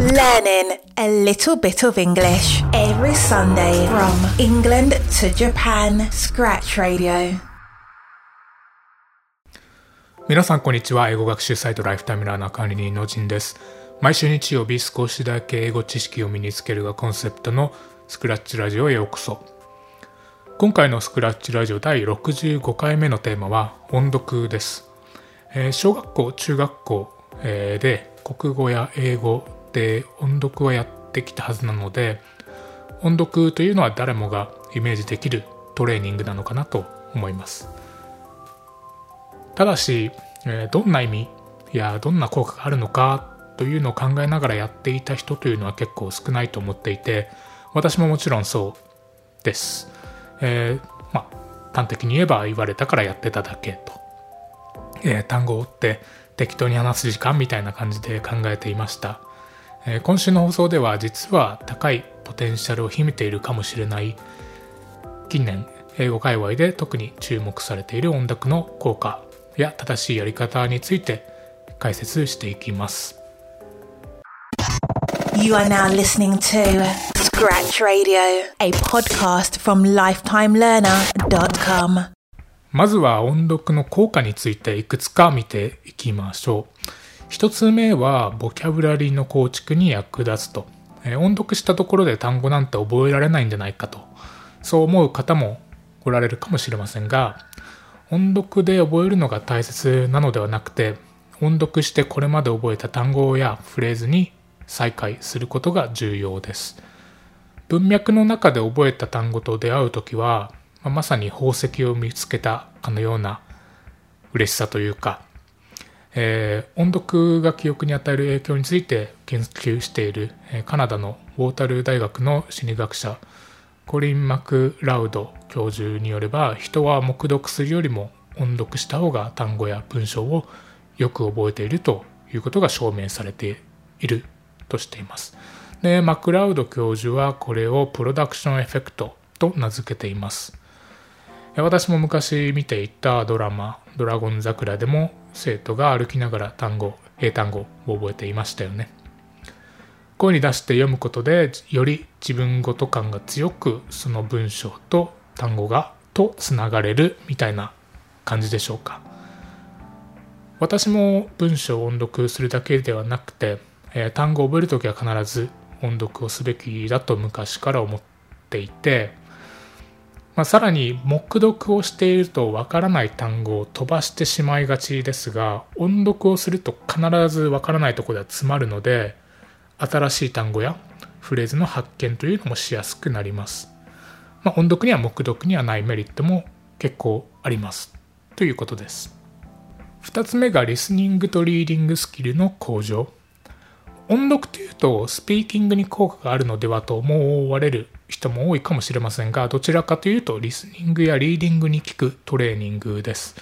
Learning a little bit of English every Sunday from England to Japan. Scratch Radio. 皆さんこんにちは英語学習サイトライフタイムラーナー管理人のジンです毎週日曜日少しだけ英語知識を身につけるがコンセプトのスクラッチラジオへようこそ今回のスクラッチラジオ第65回目のテーマは音読です、えー小学校中学校、えーで国語や英語で音読はやってきたはずなので音読というのは誰もがイメージできるトレーニングなのかなと思います。ただし、どんな意味やどんな効果があるのかというのを考えながらやっていた人というのは結構少ないと思っていて私ももちろんそうです、えーまあ端的に言えば言われたからやってただけと、えー単語を追って適当に話す時間みたいな感じで考えていました、えー今週の放送では実は高いポテンシャルを秘めているかもしれない近年英語界隈で特に注目されている音読の効果や正しいやり方について解説していきます You are now listening to Scratch Radio, a podcast from lifetimelearner.com. まずは音読の効果についていくつか見ていきましょう一つ目はボキャブラリーの構築に役立つと、えー音読したところで単語なんて覚えられないんじゃないかと。そう思う方もおられるかもしれませんが音読で覚えるのが大切なのではなくて音読してこれまで覚えた単語やフレーズに再開することが重要です。文脈の中で覚えた単語と出会う時は、まあまさに宝石を見つけたかのような嬉しさというか、えー音読が記憶に与える影響について研究している、えーカナダのウォータル大学の心理学者コリン・マクラウド教授によれば人は黙読するよりも音読した方が単語や文章をよく覚えているということが証明されているとしています。でマクラウド教授はこれをプロダクションエフェクトと名付けています。私も昔見ていたドラマ「ドラゴン桜」でも生徒が歩きながら単語英単語を覚えていましたよね。声に出して読むことでより自分ごと感が強くその文章と単語がとつながれるみたいな感じでしょうか。私も文章を音読するだけではなくて、えー単語を覚えるときは必ず音読をすべきだと昔から思っていて、まあ、さらに黙読をしているとわからない単語を飛ばしてしまいがちですが音読をすると必ずわからないところでは詰まるので新しい単語やフレーズの発見というのもしやすくなります、まあ、音読には黙読にはないメリットも結構あります。ということです。2つ目がリスニングとリーディングスキルの向上。音読というとスピーキングに効果があるのではと思われる人も多いかもしれませんがどちらかというとリスニングやリーディングに効くトレーニングです。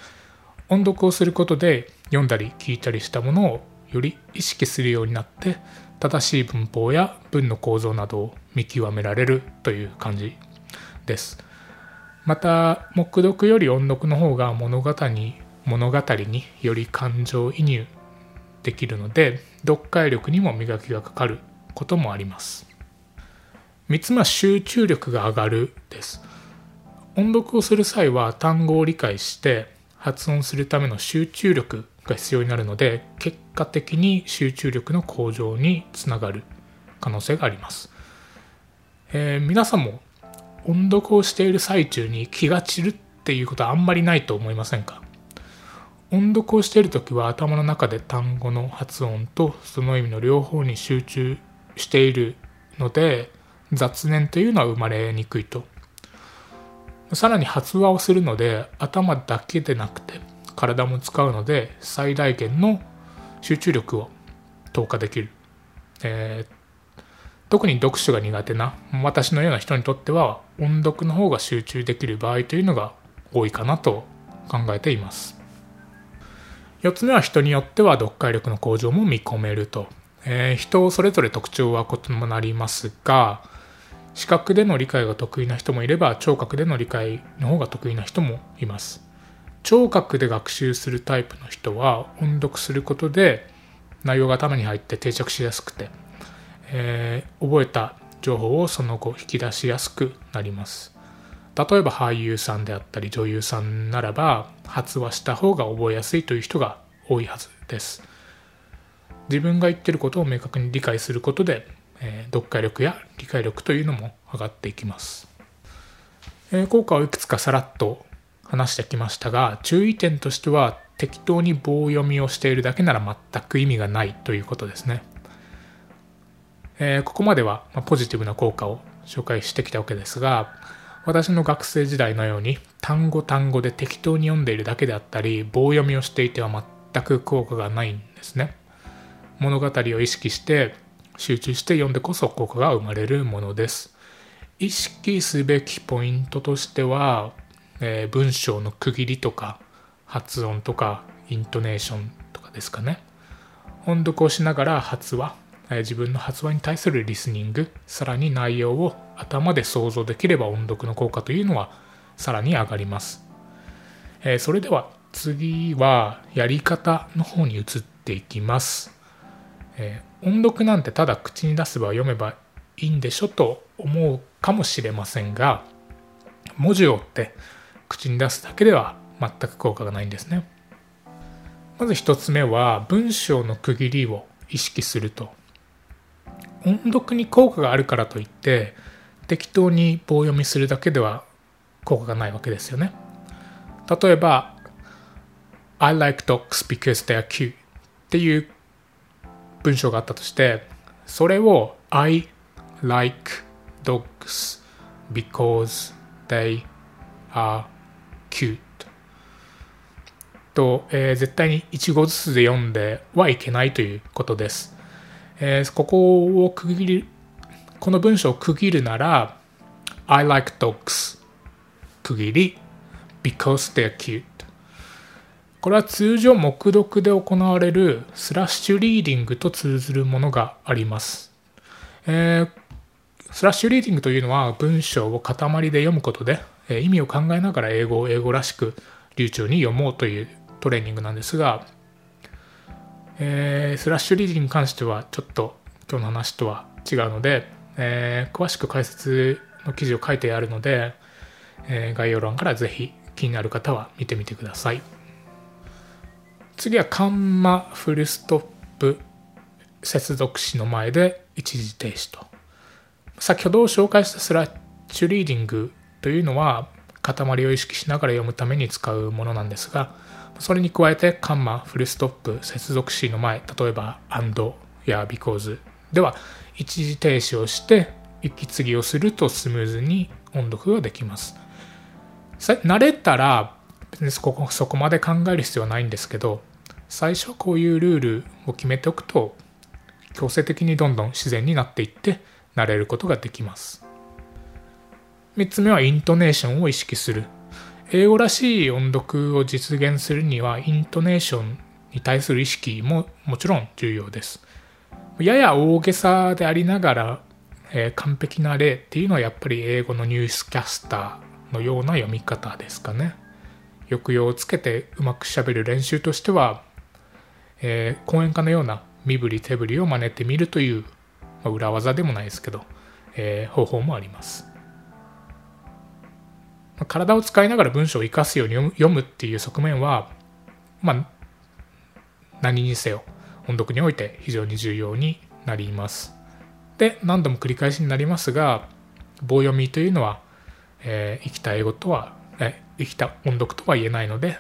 音読をすることで読んだり聞いたりしたものをより意識するようになって正しい文法や文の構造などを見極められるという感じです。また黙読より音読の方が物語に物語により感情移入できるので読解力にも磨きがかかることもあります。3つ目は集中力が上がるです。音読をする際は単語を理解して発音するための集中力が必要になるので結果的に集中力の向上につながる可能性があります、えー皆さんも音読をしている最中に気が散るっていうことはあんまりないと思いませんか？音読をしている時は頭の中で単語の発音とその意味の両方に集中しているので雑念というのは生まれにくいと。さらに発話をするので頭だけでなくて体も使うので最大限の集中力を投下できる、えー特に読書が苦手な私のような人にとっては音読の方が集中できる場合というのが多いかなと考えています。4つ目は人によっては読解力の向上も見込めると、えー人それぞれ特徴は異なりますが視覚での理解が得意な人もいれば聴覚での理解の方が得意な人もいます。聴覚で学習するタイプの人は音読することで内容が頭に入って定着しやすくてえー、覚えた情報をその後引き出しやすくなります。例えば俳優さんであったり女優さんならば発話した方が覚えやすいという人が多いはずです。自分が言ってることを明確に理解することで、えー、読解力や理解力というのも上がっていきます、えー、効果をいくつかさらっと話してきましたが注意点としては適当に棒読みをしているだけなら全く意味がないということですね、えー、ここまではポジティブな効果を紹介してきたわけですが私の学生時代のように単語単語で適当に読んでいるだけであったり棒読みをしていては全く効果がないんですね。物語を意識して集中して読んでこそ効果が生まれるものです。意識すべきポイントとしては、えー、文章の区切りとか発音とかイントネーションとかですかね。音読をしながら発話え自分の発話に対するリスニングさらに内容を頭で想像できれば音読の効果というのはさらに上がります、えー、それでは次はやり方の方に移っていきます、えー、音読なんてただ口に出せば読めばいいんでしょと思うかもしれませんが文字を追って口に出すだけでは全く効果がないんですね。まず1つ目は文章の区切りを意識すると。音読に効果があるからといって適当に棒読みするだけでは効果がないわけですよね。例えば I like dogs because they are cute っていう文章があったとしてそれを I like dogs because they are cute と、えー、絶対に1語ずつで読んではいけないということです。えー、ここを区切り、この文章を区切るなら、I like dogs 区切り because they're cute これは通常黙読で行われるスラッシュリーディングと通ずるものがあります。えー、スラッシュリーディングというのは文章を塊で読むことで、えー、意味を考えながら英語を英語らしく流暢に読もうというトレーニングなんですが、えー、スラッシュリーディングに関してはちょっと今日の話とは違うので、えー、詳しく解説の記事を書いてあるので、えー、概要欄からぜひ気になる方は見てみてください。次はカンマフルストップ接続詞の前で一時停止と。先ほど紹介したスラッシュリーディングというのは塊を意識しながら読むために使うものなんですがそれに加えてカンマ、フルストップ、接続詞の前、例えば and や because では一時停止をして息継ぎをするとスムーズに音読ができます。慣れたら別にそこそこまで考える必要はないんですけど最初はこういうルールを決めておくと強制的にどんどん自然になっていって慣れることができます。3つ目はイントネーションを意識する英語らしい音読を実現するにはイントネーションに対する意識ももちろん重要ですやや大げさでありながら、えー、完璧な例っていうのはやっぱり英語のニュースキャスターのような読み方ですかね。抑揚をつけてうまくしゃべる練習としては、えー、講演家のような身振り手振りを真似てみるという、まあ、裏技でもないですけど、えー、方法もあります。体を使いながら文章を生かすように読むっていう側面は、まあ、何にせよ音読において非常に重要になります。で、何度も繰り返しになりますが、棒読みというのは、えー、生きた英語とは、え生きた音読とは言えないので、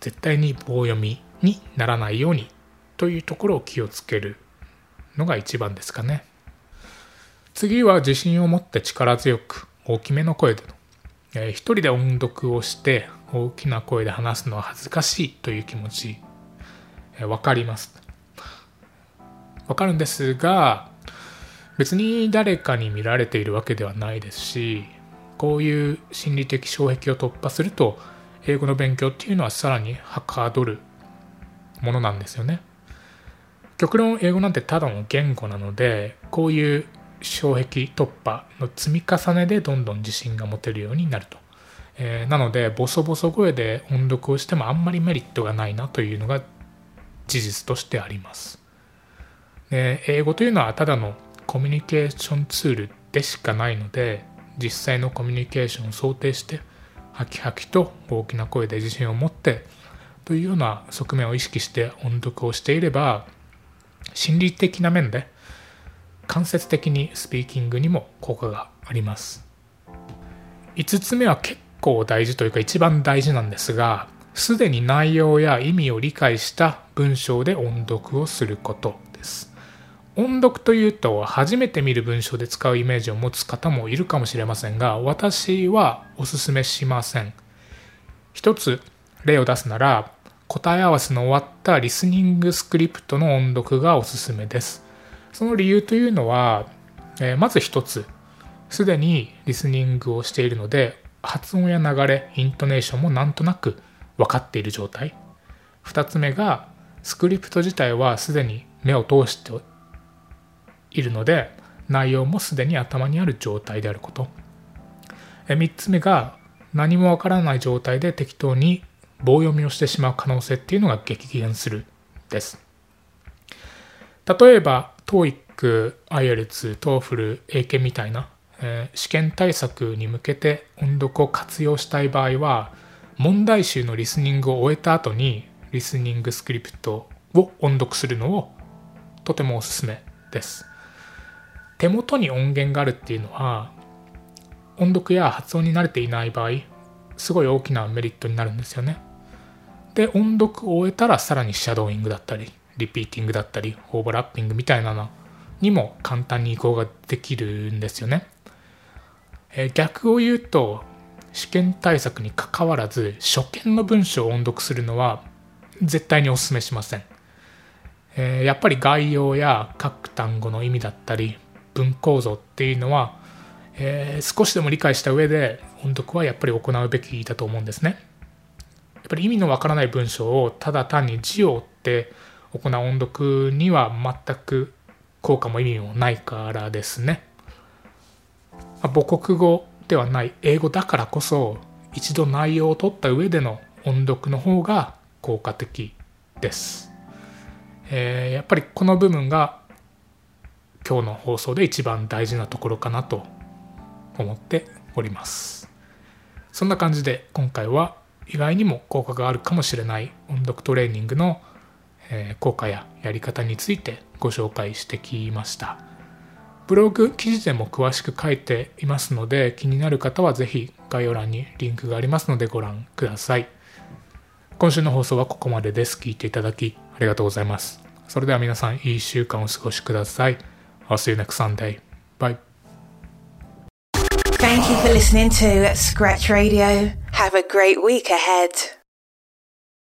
絶対に棒読みにならないようにというところを気をつけるのが一番ですかね。次は自信を持って力強く大きめの声でえー、一人で音読をして大きな声で話すのは恥ずかしいという気持ち、分かります。わかるんですが、別に誰かに見られているわけではないですし、こういう心理的障壁を突破すると、英語の勉強っていうのはさらにはかどるものなんですよね。極論英語なんてただの言語なので、こういう障壁突破の積み重ねでどんどん自信が持てるようになると。えー、なのでボソボソ声で音読をしてもあんまりメリットがないなというのが事実としてあります。で英語というのはただのコミュニケーションツールでしかないので実際のコミュニケーションを想定してハキハキと大きな声で自信を持ってというような側面を意識して音読をしていれば心理的な面で間接的にスピーキングにも効果があります5つ目は結構大事というか一番大事なんですがすでに内容や意味を理解した文章で音読をすることです。音読というと初めて見る文章で使うイメージを持つ方もいるかもしれませんが私はおすすめしません。一つ例を出すなら答え合わせの終わったリスニングスクリプトの音読がおすすめです。その理由というのは、えー、まず一つ。すでにリスニングをしているので発音や流れイントネーションもなんとなく分かっている状態。2つ目がスクリプト自体はすでに目を通しているので内容もすでに頭にある状態であること。3つ目が何もわからない状態で適当に棒読みをしてしまう可能性っていうのが激減するです。例えば TOEIC、IELTS、TOEFL、英検みたいな、えー、試験対策に向けて音読を活用したい場合は問題集のリスニングを終えた後にリスニングスクリプトを音読するのをとてもおすすめです。手元に音源があるっていうのは音読や発音に慣れていない場合すごい大きなメリットになるんですよね。で音読を終えたらさらにシャドーイングだったりリピーティングだったりオーバーラッピングみたいなのにも簡単に移行ができるんですよね、え逆を言うと試験対策にかかわらず初見の文章を音読するのは絶対にお勧めしません、えー、やっぱり概要や各単語の意味だったり文構造っていうのは、えー、少しでも理解した上で音読はやっぱり行うべきだと思うんですね。やっぱり意味のわからない文章をただ単に字を追って行う音読には全く効果も意味もないからですね。母国語ではない。英語だからこそ一度内容を取った上での音読の方が効果的です、えー、やっぱりこの部分が今日の放送で一番大事なところかなと思っております。そんな感じで今回は意外にも効果があるかもしれない音読トレーニングの効果ややり方についてご紹介してきました。ブログ記事でも詳しく書いていますので気になる方はぜひ概要欄にリンクがありますのでご覧ください今週の放送はここまでです聞いていただきありがとうございますそれでは皆さんいい週間をお過ごしください I'll see you next Sunday. Bye. Thank you for listening to Scratch Radio. Have a great week ahead.